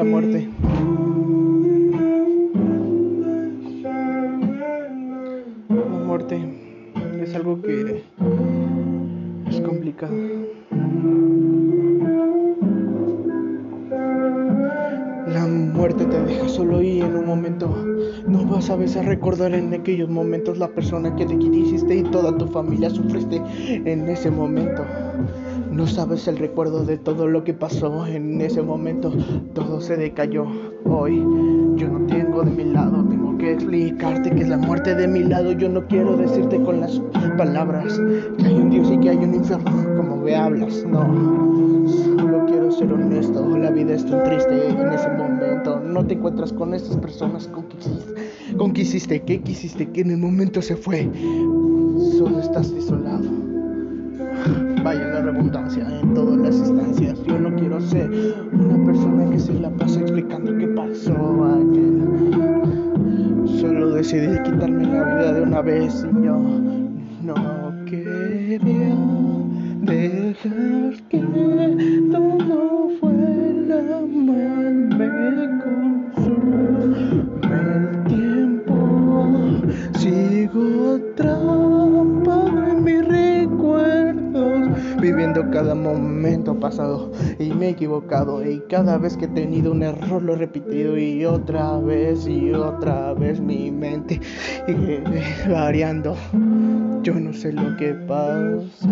La muerte. La muerte es algo que es complicado. La muerte te deja solo y en un momento no vas a veces recordar en aquellos momentos la persona que te quisiste y toda tu familia sufriste en ese momento. No sabes el recuerdo de todo lo que pasó en ese momento. Todo se decayó. Hoy yo no tengo de mi lado. Tengo que explicarte que es la muerte de mi lado. Yo no quiero decirte con las palabras que hay un Dios y que hay un infierno. Como me hablas, no. Solo quiero ser honesto. La vida es tan triste en ese momento. No te encuentras con estas personas con que con que hiciste, quisiste, que en el momento se fue. Solo vaya en todas las instancias. Yo no quiero ser una persona que se la pasa explicando qué pasó ayer. Solo decidí quitarme la vida de una vez y yo no quería dejar que viviendo cada momento pasado y me he equivocado y cada vez que he tenido un error lo he repetido y otra vez y otra vez mi mente variando. Yo no sé lo que pasa,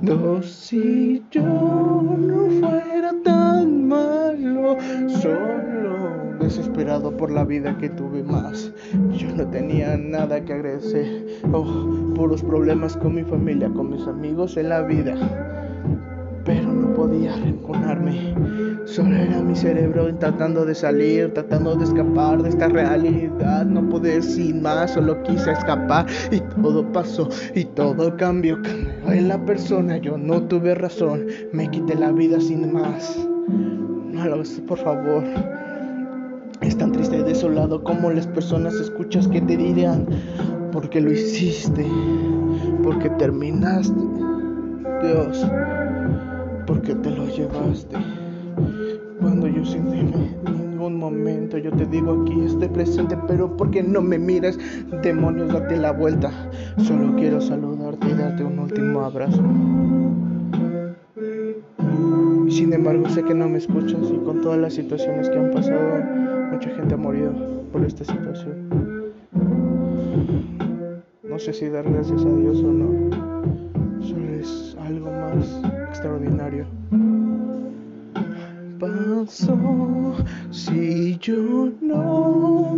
no si yo no desesperado por la vida que tuve más. Yo no tenía nada que agradecer, oh, puros problemas con mi familia, con mis amigos en la vida. Pero no podía reenconarme. Solo era mi cerebro tratando de salir, tratando de escapar de esta realidad. No pude decir más, solo quise escapar y todo pasó y todo cambió. Cambió en la persona, yo no tuve razón. Me quité la vida sin más. No lo por favor. Tan triste y desolado como las personas escuchas que te dirán, porque lo hiciste, porque terminaste, Dios, porque te lo llevaste. Cuando yo sin ningún momento yo te digo aquí estoy presente, pero porque no me miras, demonios, date la vuelta. Solo quiero saludarte y darte un último abrazo. Sin embargo, sé que no me escuchas y con todas las situaciones que han pasado Mucha gente ha morido por esta situación. No sé si dar gracias a Dios o no. Solo es algo más extraordinario. Pasó si yo no